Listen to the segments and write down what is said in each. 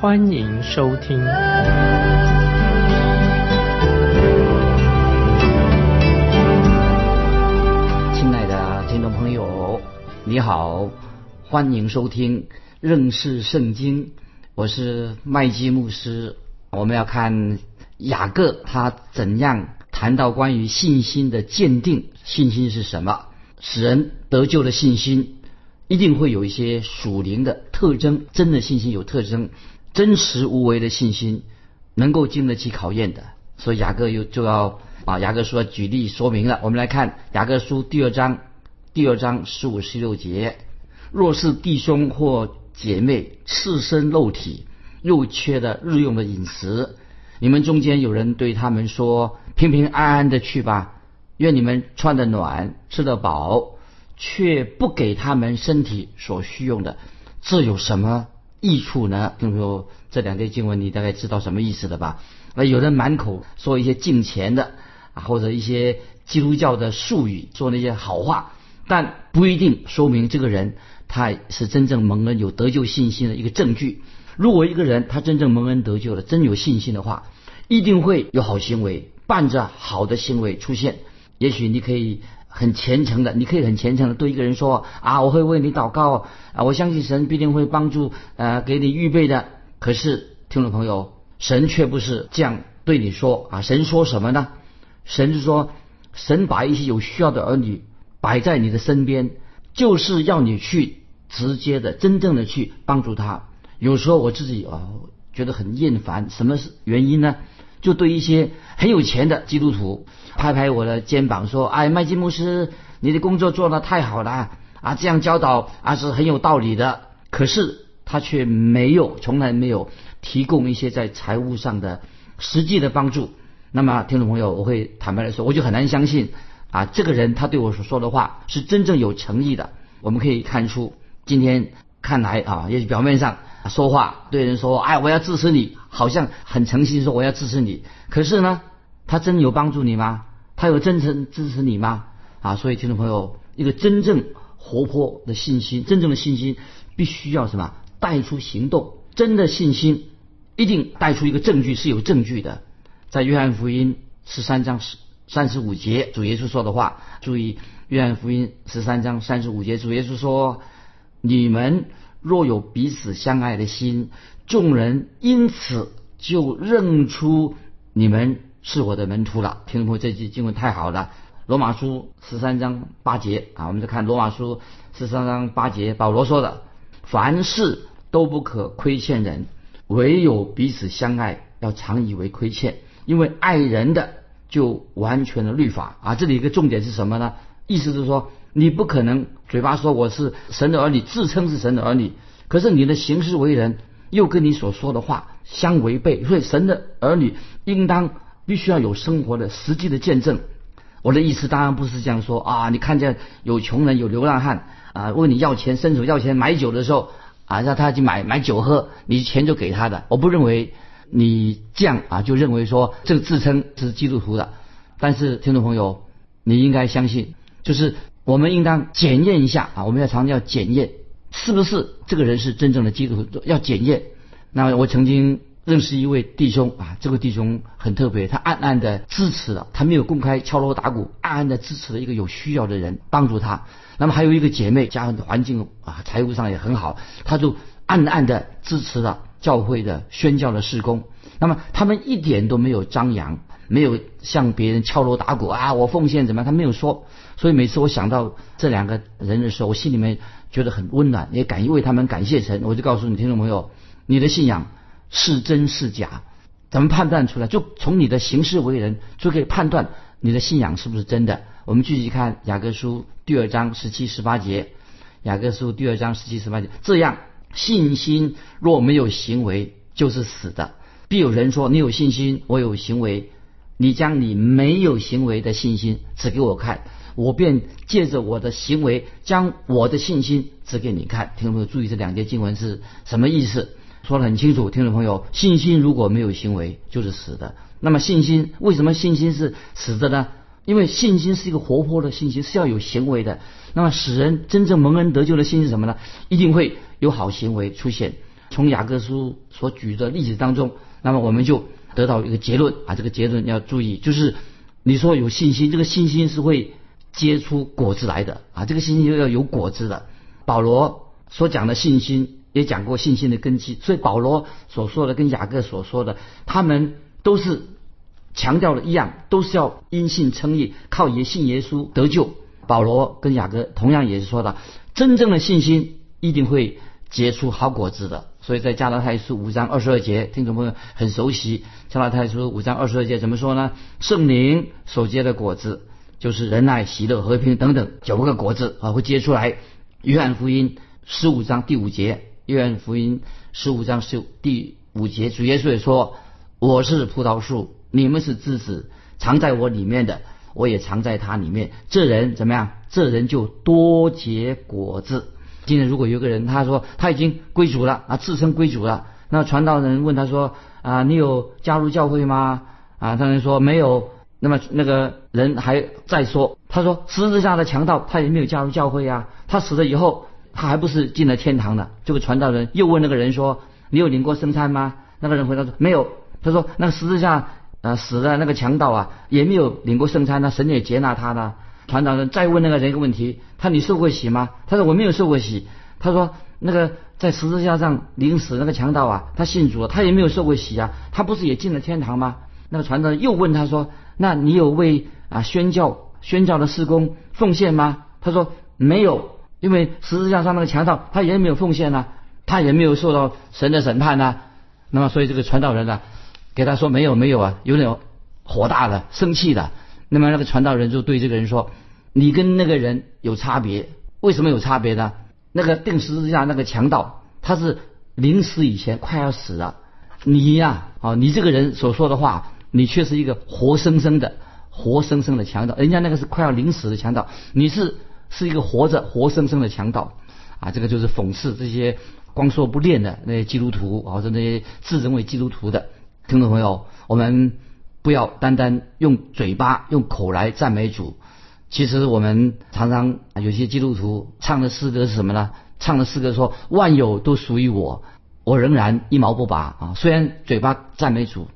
欢迎收听。亲爱的听众朋友，你好，欢迎收听认识圣经，我是麦基牧师。我们要看雅各他怎样谈到关于信心的鉴定，信心是什么？使人得救的信心一定会有一些属灵的特征，真的信心有特征，真实无为的信心能够经得起考验的。所以雅各又就要啊，雅各书举例说明了。我们来看雅各书第二章，第二章十五十六节：若是弟兄或姐妹赤身露体，又缺了日用的饮食，你们中间有人对他们说：“平平安安的去吧，愿你们穿得暖，吃得饱，却不给他们身体所需用的，这有什么益处呢？”听说，这两节经文你大概知道什么意思了吧？那有人满口说一些敬钱的啊，或者一些基督教的术语，说那些好话，但不一定说明这个人他是真正蒙恩、有得救信心的一个证据。如果一个人他真正蒙恩得救了，真有信心的话，一定会有好行为，伴着好的行为出现。也许你可以很虔诚的，你可以很虔诚的对一个人说啊，我会为你祷告啊，我相信神必定会帮助呃给你预备的。可是听众朋友，神却不是这样对你说啊，神说什么呢？神是说，神把一些有需要的儿女摆在你的身边，就是要你去直接的、真正的去帮助他。有时候我自己啊觉得很厌烦，什么是原因呢？就对一些很有钱的基督徒拍拍我的肩膀说：“哎，麦基牧师，你的工作做得太好了啊，这样教导啊是很有道理的。”可是他却没有，从来没有提供一些在财务上的实际的帮助。那么，听众朋友，我会坦白的说，我就很难相信啊，这个人他对我所说的话是真正有诚意的。我们可以看出，今天看来啊，也许表面上。说话对人说：“哎，我要支持你，好像很诚心说我要支持你。可是呢，他真有帮助你吗？他有真诚支持你吗？啊，所以听众朋友，一个真正活泼的信心，真正的信心，必须要什么？带出行动。真的信心一定带出一个证据，是有证据的。在约翰福音十三章十三十五节，主耶稣说的话，注意，约翰福音十三章三十五节，主耶稣说：你们。”若有彼此相爱的心，众人因此就认出你们是我的门徒了。听众朋友，这句经文太好了，《罗马书》十三章八节啊，我们再看《罗马书》十三章八节，保罗说的：“凡事都不可亏欠人，唯有彼此相爱，要常以为亏欠，因为爱人的就完全的律法啊。”这里一个重点是什么呢？意思是说。你不可能嘴巴说我是神的儿女，自称是神的儿女，可是你的行事为人又跟你所说的话相违背。所以神的儿女应当必须要有生活的实际的见证。我的意思当然不是这样说啊！你看见有穷人有流浪汉啊，问你要钱，伸手要钱买酒的时候啊，让他去买买酒喝，你钱就给他的。我不认为你这样啊，就认为说这个自称是基督徒的。但是听众朋友，你应该相信，就是。我们应当检验一下啊！我们要常常要检验，是不是这个人是真正的基督徒？要检验。那我曾经认识一位弟兄啊，这个弟兄很特别，他暗暗的支持了，他没有公开敲锣打鼓，暗暗的支持了一个有需要的人，帮助他。那么还有一个姐妹，家环境啊，财务上也很好，他就暗暗的支持了教会的宣教的事工。那么他们一点都没有张扬。没有向别人敲锣打鼓啊！我奉献怎么样？他没有说，所以每次我想到这两个人的时候，我心里面觉得很温暖，也感为他们感谢神。我就告诉你，听众朋友，你的信仰是真是假？怎么判断出来？就从你的行事为人就可以判断你的信仰是不是真的。我们继续看雅各书第二章十七十八节，雅各书第二章十七十八节，这样信心若没有行为，就是死的。必有人说：“你有信心，我有行为。你将你没有行为的信心指给我看，我便借着我的行为将我的信心指给你看。”听众朋友注意，这两节经文是什么意思？说的很清楚。听众朋友，信心如果没有行为，就是死的。那么信心为什么信心是死的呢？因为信心是一个活泼的信心，是要有行为的。那么使人真正蒙恩得救的信心是什么呢？一定会有好行为出现。从雅各书所举的例子当中，那么我们就得到一个结论啊。这个结论要注意，就是你说有信心，这个信心是会结出果子来的啊。这个信心又要有果子的。保罗所讲的信心也讲过信心的根基，所以保罗所说的跟雅各所说的，他们都是强调的一样，都是要因信称义，靠耶信耶稣得救。保罗跟雅各同样也是说的，真正的信心一定会结出好果子的。所以在加拉太书五章二十二节，听众朋友很熟悉。加拉太书五章二十二节怎么说呢？圣灵所结的果子，就是仁爱、喜乐、和平等等九个果子啊，会结出来。约翰福音十五章第五节，约翰福音十五章十第五节，主耶稣也说：“我是葡萄树，你们是枝子，藏在我里面的，我也藏在他里面。这人怎么样？这人就多结果子。”今天如果有个人他说他已经归主了啊，自称归主了，那传道人问他说啊，你有加入教会吗？啊，他人说没有。那么那个人还在说，他说十字架的强盗他也没有加入教会呀，他死了以后他还不是进了天堂的？这个传道人又问那个人说，你有领过圣餐吗？那个人回答说没有。他说那个十字架呃死的那个强盗啊也没有领过圣餐，那神也接纳他的。传传道人再问那个人一个问题，他你受过洗吗？他说我没有受过洗。他说那个在十字架上临死那个强盗啊，他信主，他也没有受过洗啊，他不是也进了天堂吗？那个传道人又问他说，那你有为啊宣教宣教的施工奉献吗？他说没有，因为十字架上那个强盗他也没有奉献啊，他也没有受到神的审判呐。那么所以这个传道人呢，给他说没有没有啊，有点火大的生气的。那么那个传道人就对这个人说：“你跟那个人有差别，为什么有差别呢？那个定十字架那个强盗，他是临死以前快要死了，你呀，啊，你这个人所说的话，你却是一个活生生的、活生生的强盗。人家那个是快要临死的强盗，你是是一个活着、活生生的强盗，啊，这个就是讽刺这些光说不练的那些基督徒，或者那些自认为基督徒的听众朋友，我们。”不要单单用嘴巴、用口来赞美主。其实我们常常有些基督徒唱的诗歌是什么呢？唱的诗歌说：“万有都属于我，我仍然一毛不拔啊！”虽然嘴巴赞美主，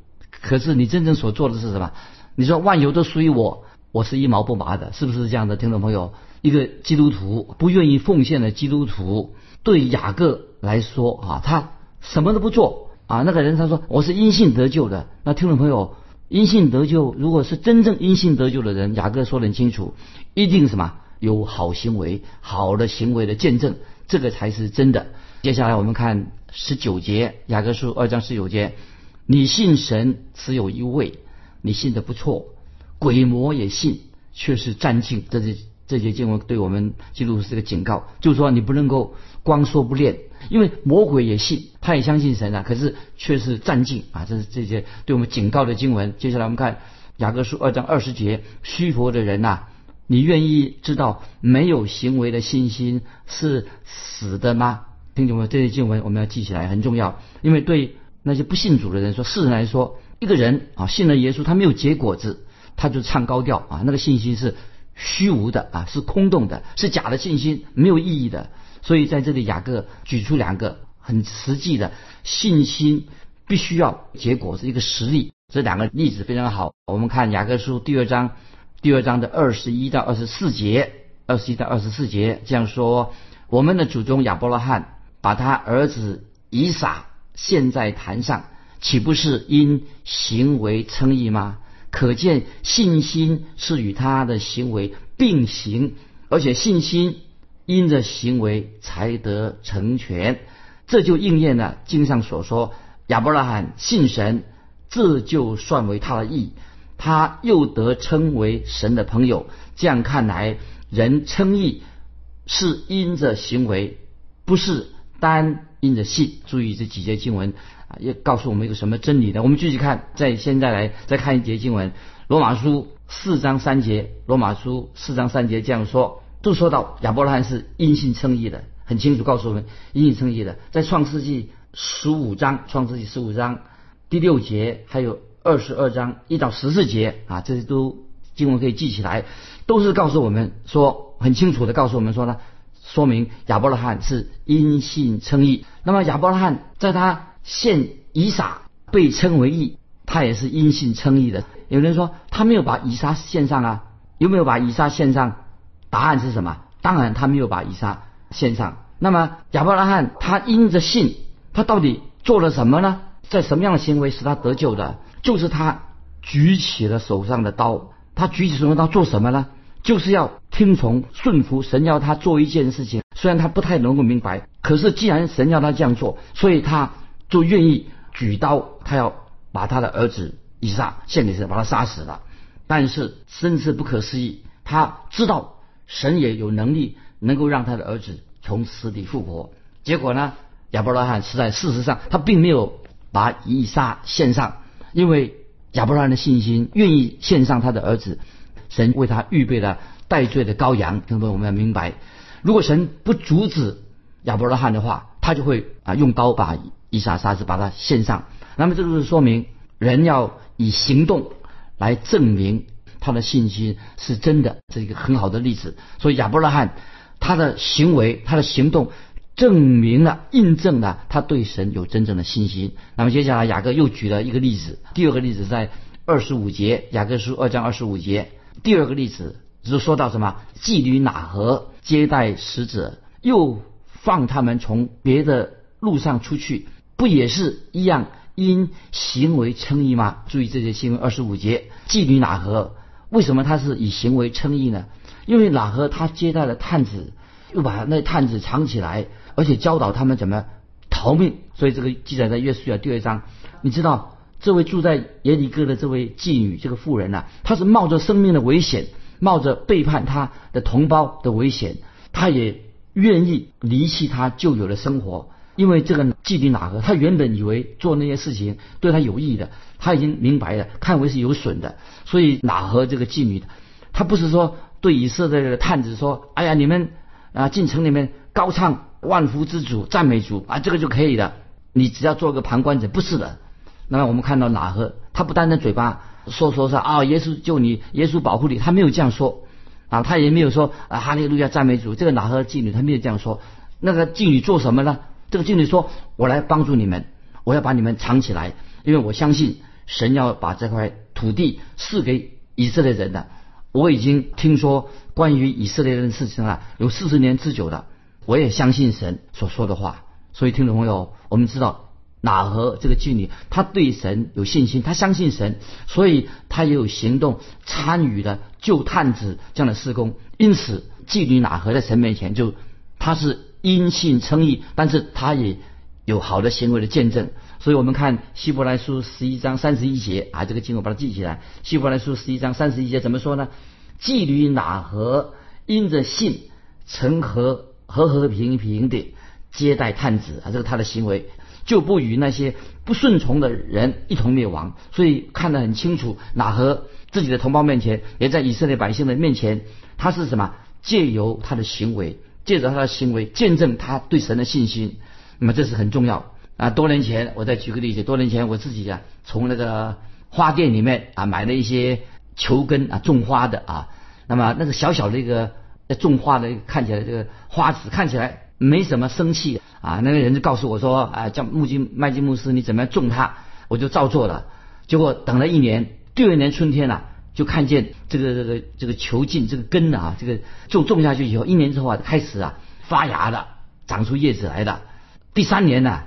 可是你真正所做的是什么？你说万有都属于我，我是一毛不拔的，是不是这样的？听众朋友，一个基督徒不愿意奉献的基督徒，对雅各来说啊，他什么都不做啊。那个人他说：“我是因信得救的。”那听众朋友。因信得救，如果是真正因信得救的人，雅各说得很清楚，一定什么有好行为、好的行为的见证，这个才是真的。接下来我们看十九节，雅各书二章十九节，你信神只有一位，你信的不错，鬼魔也信，却是占尽。这些这些经文对我们基督徒是个警告，就是说你不能够光说不练。因为魔鬼也信，他也相信神啊，可是却是战境啊！这是这些对我们警告的经文。接下来我们看雅各书二章二十节：虚佛的人呐，你愿意知道没有行为的信心是死的吗？听懂没有？这些经文我们要记起来，很重要。因为对那些不信主的人说，世人来说，一个人啊信了耶稣，他没有结果子，他就唱高调啊，那个信心是虚无的啊，是空洞的，是假的信心，没有意义的。所以在这里，雅各举出两个很实际的信心必须要结果是一个实例，这两个例子非常好。我们看雅各书第二章，第二章的二十一到二十四节，二十一到二十四节这样说：我们的祖宗亚伯拉罕把他儿子以撒献在坛上，岂不是因行为称义吗？可见信心是与他的行为并行，而且信心。因着行为才得成全，这就应验了经上所说：亚伯拉罕信神，这就算为他的义，他又得称为神的朋友。这样看来，人称义是因着行为，不是单因着信。注意这几节经文啊，也告诉我们一个什么真理呢？我们继续看，在现在来再看一节经文，《罗马书》四章三节，《罗马书》四章三节这样说，就说到亚伯拉罕是因信称义的，很清楚告诉我们因信称义的，在创世纪十五章，创世纪十五章第六节，还有二十二章一到十四节啊，这些都经文可以记起来，都是告诉我们说很清楚的告诉我们说呢，说明亚伯拉罕是因信称义。那么亚伯拉罕在他献以撒被称为义，他也是因信称义的。有人说他没有把以撒献上啊，有没有把以撒献上？答案是什么？当然他没有把以撒献上。那么亚伯拉罕他因着信，他到底做了什么呢？在什么样的行为使他得救的？就是他举起了手上的刀。他举起手上的刀做什么呢？就是要听从顺服神要他做一件事情。虽然他不太能够明白，可是既然神要他这样做，所以他就愿意举刀，他要把他的儿子以撒献给神，把他杀死了。但是真是不可思议，他知道神也有能力能够让他的儿子从死里复活。结果呢，亚伯拉罕是在事实上他并没有把以撒献上，因为亚伯拉罕的信心愿意献上他的儿子，神为他预备了代罪的羔羊。那么，我们要明白。如果神不阻止亚伯拉罕的话，他就会啊用刀把以撒杀死，把他献上。那么这就是说明人要以行动来证明他的信心是真的，这是一个很好的例子。所以亚伯拉罕他的行为、他的行动证明了、印证了他对神有真正的信心。那么接下来雅各又举了一个例子，第二个例子在二十五节，雅各书二章二十五节，第二个例子是说到什么？妓女哪河？接待使者，又放他们从别的路上出去，不也是一样因行为称义吗？注意这些新闻二十五节，妓女哪何？为什么他是以行为称义呢？因为哪何他接待了探子，又把那探子藏起来，而且教导他们怎么逃命。所以这个记载在约书亚第二章。你知道这位住在耶利哥的这位妓女，这个妇人呐，她是冒着生命的危险。冒着背叛他的同胞的危险，她也愿意离弃他旧有的生活，因为这个妓女哪个？他原本以为做那些事情对他有益的，他已经明白了，看为是有损的，所以哪和这个妓女，他不是说对以色列的探子说：“哎呀，你们啊进城里面高唱万福之主，赞美主啊，这个就可以了，你只要做个旁观者。”不是的。那么我们看到哪和，他不单单嘴巴。说说说啊！耶稣救你，耶稣保护你，他没有这样说啊，他也没有说啊哈利路亚赞美主。这个哪和妓女他没有这样说。那个妓女做什么呢？这个妓女说：“我来帮助你们，我要把你们藏起来，因为我相信神要把这块土地赐给以色列人的。我已经听说关于以色列人的事情了，有四十年之久的。我也相信神所说的话。所以听众朋友，我们知道。”哪和这个妓女，她对神有信心，她相信神，所以她也有行动参与了救探子这样的施工。因此，妓女哪和在神面前就她是因信称义，但是他也有好的行为的见证。所以我们看希伯来书十一章三十一节啊，这个经文把它记起来。希伯来书十一章三十一节怎么说呢？妓女哪和因着信，成和和和平平的接待探子啊，这个他的行为。就不与那些不顺从的人一同灭亡，所以看得很清楚。哪和自己的同胞面前，也在以色列百姓的面前，他是什么？借由他的行为，借着他的行为见证他对神的信心。那么这是很重要啊！多年前，我再举个例子，多年前我自己啊，从那个花店里面啊买了一些球根啊，种花的啊。那么那个小小的一个种花的，看起来这个花籽看起来。没什么生气啊，那个人就告诉我说，啊，叫木金麦金牧师，你怎么样种它？我就照做了。结果等了一年，第二年春天呐，就看见这个这个这个球茎这个根啊，这个就种下去以后，一年之后啊，开始啊发芽了，长出叶子来了。第三年呢，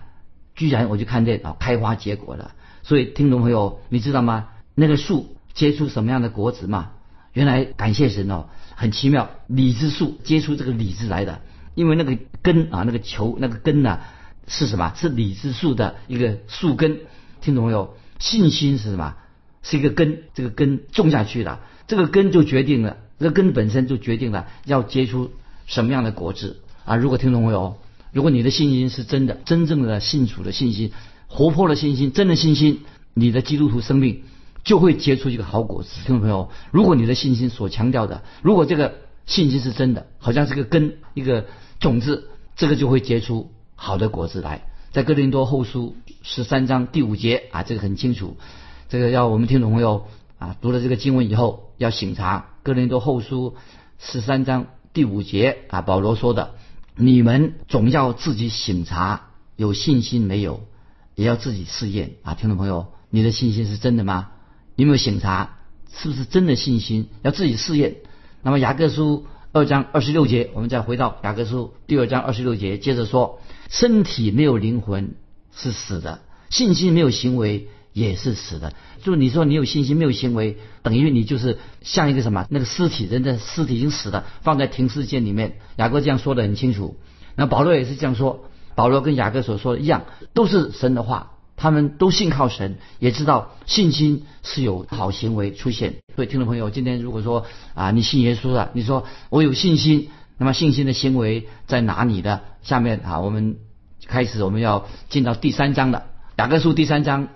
居然我就看见啊开花结果了。所以听众朋友，你知道吗？那个树结出什么样的果子吗？原来感谢神哦，很奇妙，李子树结出这个李子来的。因为那个根啊，那个球，那个根呢，是什么？是李子树的一个树根。听懂没有？信心是什么？是一个根，这个根种下去了，这个根就决定了，这个根本身就决定了要结出什么样的果子啊！如果听懂没有？如果你的信心是真的，真正的信主的信心，活泼的信心，真的信心，你的基督徒生命就会结出一个好果子。听众朋友，如果你的信心所强调的，如果这个信心是真的，好像是个根，一个种子，这个就会结出好的果子来。在哥林多后书十三章第五节啊，这个很清楚。这个要我们听众朋友啊，读了这个经文以后要醒察。哥林多后书十三章第五节啊，保罗说的：“你们总要自己醒察，有信心没有，也要自己试验啊。”听众朋友，你的信心是真的吗？有没有醒察？是不是真的信心？要自己试验。那么雅各书二章二十六节，我们再回到雅各书第二章二十六节，接着说：身体没有灵魂是死的，信心没有行为。也是死的，就你说你有信心没有行为，等于你就是像一个什么那个尸体，人的尸体已经死了，放在停尸间里面。雅各这样说的很清楚，那保罗也是这样说。保罗跟雅各所说的一样，都是神的话，他们都信靠神，也知道信心是有好行为出现。所以听众朋友，今天如果说啊你信耶稣了，你说我有信心，那么信心的行为在哪里的？下面啊我们开始我们要进到第三章的雅各书第三章。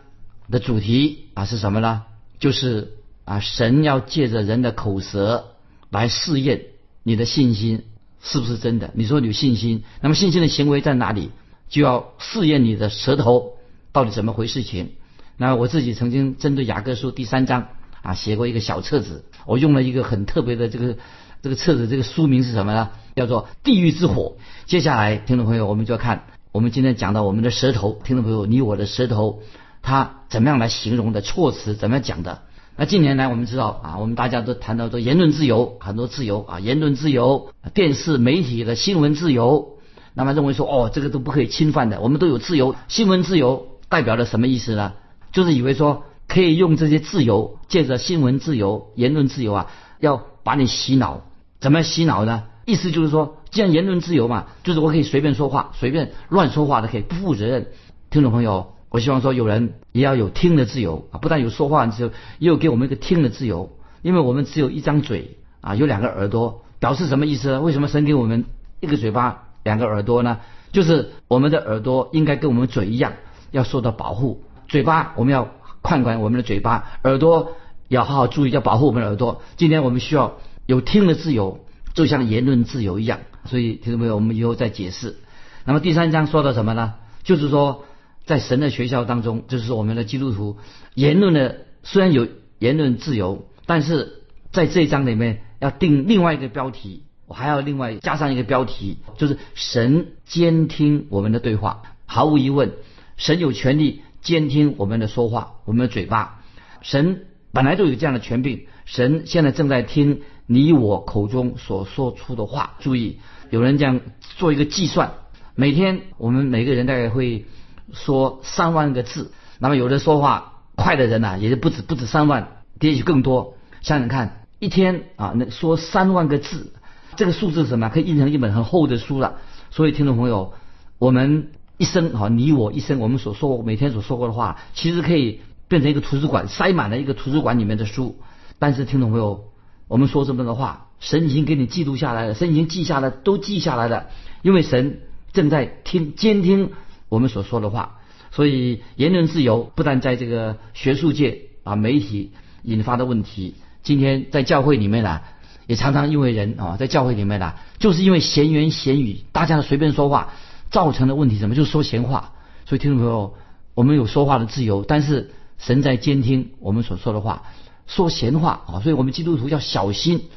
的主题啊是什么呢？就是啊，神要借着人的口舌来试验你的信心是不是真的。你说你有信心，那么信心的行为在哪里？就要试验你的舌头到底怎么回事情。那我自己曾经针对雅各书第三章啊写过一个小册子，我用了一个很特别的这个这个册子，这个书名是什么呢？叫做《地狱之火》。接下来，听众朋友，我们就要看我们今天讲到我们的舌头。听众朋友，你我的舌头。他怎么样来形容的措辞？怎么样讲的？那近年来我们知道啊，我们大家都谈到说言论自由，很多自由啊，言论自由、电视媒体的新闻自由，那么认为说哦，这个都不可以侵犯的，我们都有自由。新闻自由代表了什么意思呢？就是以为说可以用这些自由，借着新闻自由、言论自由啊，要把你洗脑。怎么洗脑呢？意思就是说，既然言论自由嘛，就是我可以随便说话，随便乱说话的，可以不负责任。听众朋友。我希望说，有人也要有听的自由啊！不但有说话的自由，也有给我们一个听的自由。因为我们只有一张嘴啊，有两个耳朵，表示什么意思呢？为什么神给我们一个嘴巴、两个耳朵呢？就是我们的耳朵应该跟我们嘴一样，要受到保护。嘴巴我们要看管我们的嘴巴，耳朵要好好注意，要保护我们的耳朵。今天我们需要有听的自由，就像言论自由一样。所以听众朋友，我们以后再解释。那么第三章说到什么呢？就是说。在神的学校当中，就是我们的基督徒言论的虽然有言论自由，但是在这一章里面要定另外一个标题，我还要另外加上一个标题，就是神监听我们的对话。毫无疑问，神有权利监听我们的说话，我们的嘴巴。神本来就有这样的权柄，神现在正在听你我口中所说出的话。注意，有人这样做一个计算，每天我们每个人大概会。说三万个字，那么有的说话快的人呢，也就不止不止三万，也许更多。想想看，一天啊，那说三万个字，这个数字是什么？可以印成一本很厚的书了。所以，听众朋友，我们一生啊，你我一生，我们所说每天所说过的话，其实可以变成一个图书馆，塞满了一个图书馆里面的书。但是，听众朋友，我们说这么多话，神已经给你记录下来了，神已经记下来，都记下来了，因为神正在听监听。我们所说的话，所以言论自由不但在这个学术界啊，媒体引发的问题，今天在教会里面呢，也常常因为人啊，在教会里面呢，就是因为闲言闲语，大家随便说话，造成的问题什么？就是说闲话。所以听众朋友，我们有说话的自由，但是神在监听我们所说的话，说闲话啊，所以我们基督徒要小心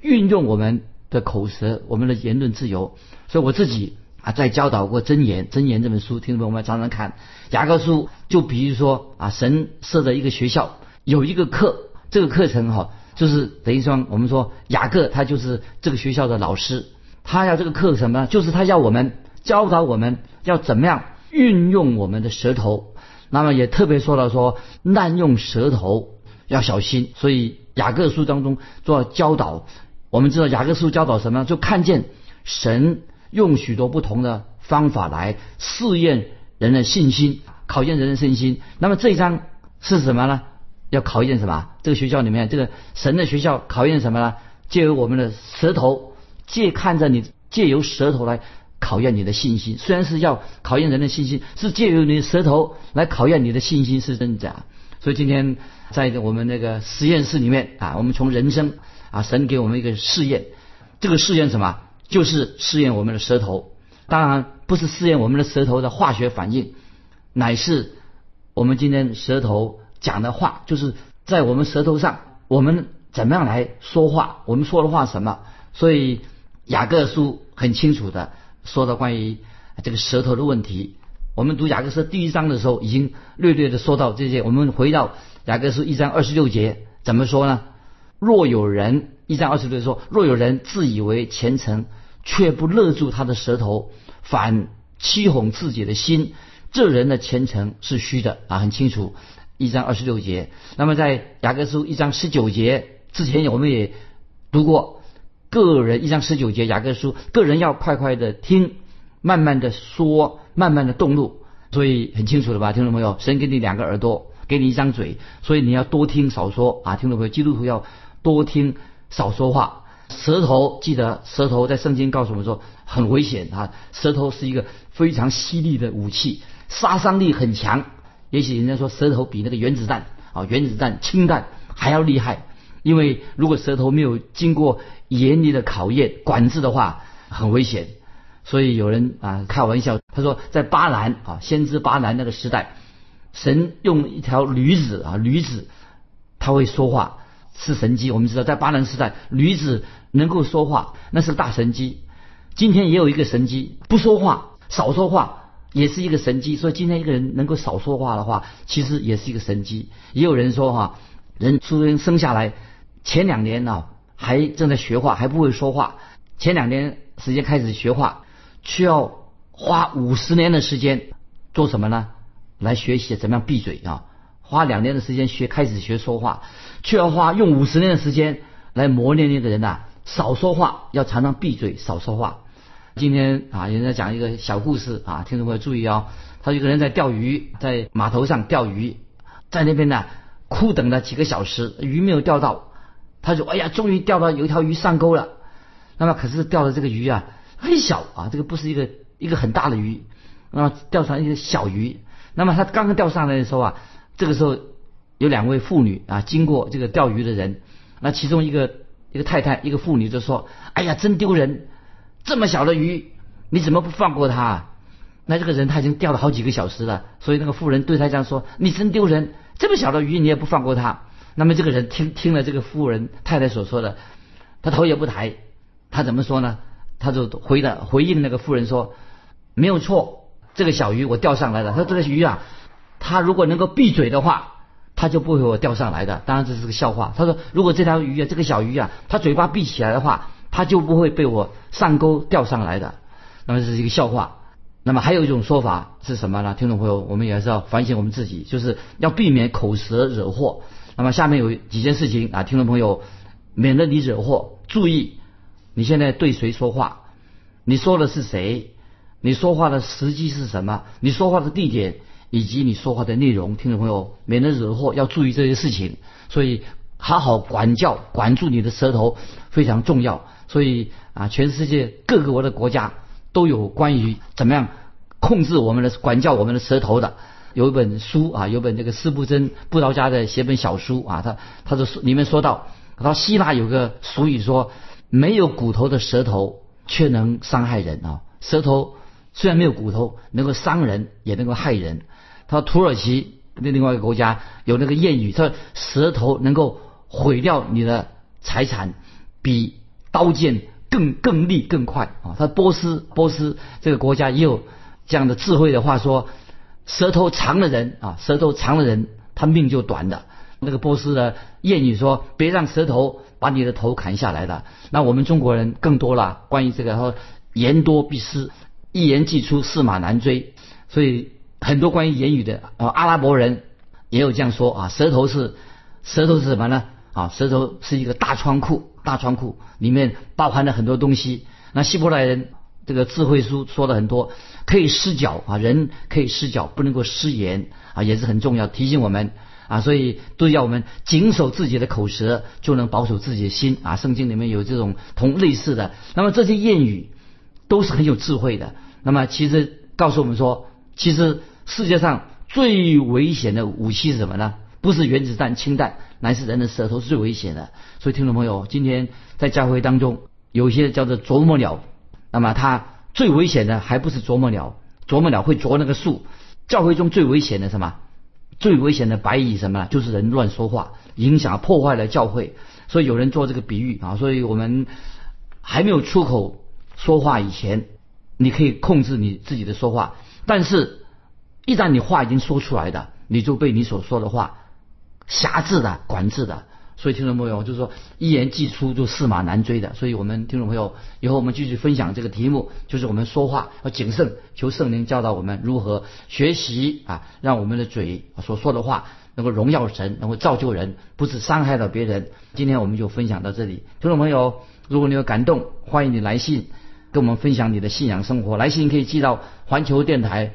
运用我们的口舌，我们的言论自由。所以我自己。啊，在教导过真言，真言这本书，听众朋友们常常看。雅各书就比如说啊，神设的一个学校，有一个课，这个课程哈，就是等于说我们说雅各他就是这个学校的老师，他要这个课什么？就是他要我们教导我们要怎么样运用我们的舌头。那么也特别说到说滥用舌头要小心。所以雅各书当中做教导，我们知道雅各书教导什么？就看见神。用许多不同的方法来试验人的信心，考验人的信心。那么这一章是什么呢？要考验什么？这个学校里面，这个神的学校考验什么呢？借由我们的舌头，借看着你，借由舌头来考验你的信心。虽然是要考验人的信心，是借由你的舌头来考验你的信心是真假。所以今天在我们那个实验室里面啊，我们从人生啊，神给我们一个试验，这个试验什么？就是试验我们的舌头。当然不是试验我们的舌头的化学反应，乃是我们今天舌头讲的话，就是在我们舌头上，我们怎么样来说话，我们说的话什么。所以雅各书很清楚的说到关于这个舌头的问题。我们读雅各书第一章的时候，已经略略的说到这些。我们回到雅各书一章二十六节，怎么说呢？若有人一章二十六说，若有人自以为虔诚。却不勒住他的舌头，反欺哄自己的心，这人的虔诚是虚的啊，很清楚。一章二十六节，那么在雅各书一章十九节之前，我们也读过个人一章十九节雅各书，个人要快快的听，慢慢的说，慢慢的动怒，所以很清楚了吧，听众朋友，神给你两个耳朵，给你一张嘴，所以你要多听少说啊，听众朋友，基督徒要多听少说话。舌头，记得舌头在圣经告诉我们说很危险啊！舌头是一个非常犀利的武器，杀伤力很强。也许人家说舌头比那个原子弹啊，原子弹氢弹还要厉害，因为如果舌头没有经过严厉的考验管制的话，很危险。所以有人啊开玩笑，他说在巴兰啊，先知巴兰那个时代，神用一条驴子啊，驴子他会说话。是神机，我们知道在巴兰时代，驴子能够说话，那是大神机。今天也有一个神机，不说话，少说话，也是一个神机。所以今天一个人能够少说话的话，其实也是一个神机。也有人说哈，人出生生下来前两年呢，还正在学话，还不会说话。前两年时间开始学话，需要花五十年的时间做什么呢？来学习怎么样闭嘴啊？花两年的时间学开始学说话，却要花用五十年的时间来磨练那个人呐，少说话，要常常闭嘴，少说话。今天啊，人家讲一个小故事啊，听众朋友注意哦。他一个人在钓鱼，在码头上钓鱼，在那边呢苦等了几个小时，鱼没有钓到。他说：“哎呀，终于钓到有一条鱼上钩了。”那么可是钓的这个鱼啊很小啊，这个不是一个一个很大的鱼，那么钓上一个小鱼。那么他刚刚钓上来的时候啊。这个时候，有两位妇女啊，经过这个钓鱼的人，那其中一个一个太太，一个妇女就说：“哎呀，真丢人！这么小的鱼，你怎么不放过他？”那这个人他已经钓了好几个小时了，所以那个妇人对他这样说：“你真丢人！这么小的鱼你也不放过他。”那么这个人听听了这个妇人太太所说的，他头也不抬，他怎么说呢？他就回了回应那个妇人说：“没有错，这个小鱼我钓上来了。他说这个鱼啊。”他如果能够闭嘴的话，他就不会我钓上来的。当然这是个笑话。他说，如果这条鱼啊，这个小鱼啊，它嘴巴闭起来的话，它就不会被我上钩钓上来的。那么这是一个笑话。那么还有一种说法是什么呢？听众朋友，我们也是要反省我们自己，就是要避免口舌惹祸。那么下面有几件事情啊，听众朋友，免得你惹祸，注意你现在对谁说话，你说的是谁，你说话的时机是什么，你说话的地点。以及你说话的内容，听众朋友，免得惹祸，要注意这些事情。所以，好好管教、管住你的舌头非常重要。所以啊，全世界各个国的国家都有关于怎么样控制我们的、管教我们的舌头的。有一本书啊，有本这个斯布真布道家的写本小书啊，他他的里面说到，他希腊有个俗语说，没有骨头的舌头却能伤害人啊，舌头虽然没有骨头，能够伤人，也能够害人。他土耳其那另外一个国家有那个谚语，说舌头能够毁掉你的财产，比刀剑更更利更快啊！他波斯波斯这个国家也有这样的智慧的话说，舌头长的人啊，舌头长的人他命就短的。那个波斯的谚语说，别让舌头把你的头砍下来的。那我们中国人更多了，关于这个说言多必失，一言既出驷马难追，所以。很多关于言语的啊，阿拉伯人也有这样说啊，舌头是舌头是什么呢？啊，舌头是一个大仓库，大仓库里面包含了很多东西。那希伯来人这个智慧书说了很多，可以失脚啊，人可以失脚，不能够失言啊，也是很重要，提醒我们啊，所以都要我们谨守自己的口舌，就能保守自己的心啊。圣经里面有这种同类似的，那么这些谚语。都是很有智慧的。那么其实告诉我们说，其实世界上最危险的武器是什么呢？不是原子弹、氢弹，乃是人的舌头是最危险的。所以听众朋友，今天在教会当中有些叫做啄木鸟，那么它最危险的还不是啄木鸟，啄木鸟会啄那个树。教会中最危险的什么？最危险的白蚁什么呢？就是人乱说话，影响破坏了教会。所以有人做这个比喻啊，所以我们还没有出口说话以前，你可以控制你自己的说话。但是，一旦你话已经说出来的，你就被你所说的话辖制的、管制的。所以听众朋友，就是说一言既出就驷马难追的。所以我们听众朋友，以后我们继续分享这个题目，就是我们说话要谨慎，求圣灵教导我们如何学习啊，让我们的嘴所说的话能够荣耀神，能够造就人，不是伤害到别人。今天我们就分享到这里，听众朋友，如果你有感动，欢迎你来信跟我们分享你的信仰生活。来信可以寄到环球电台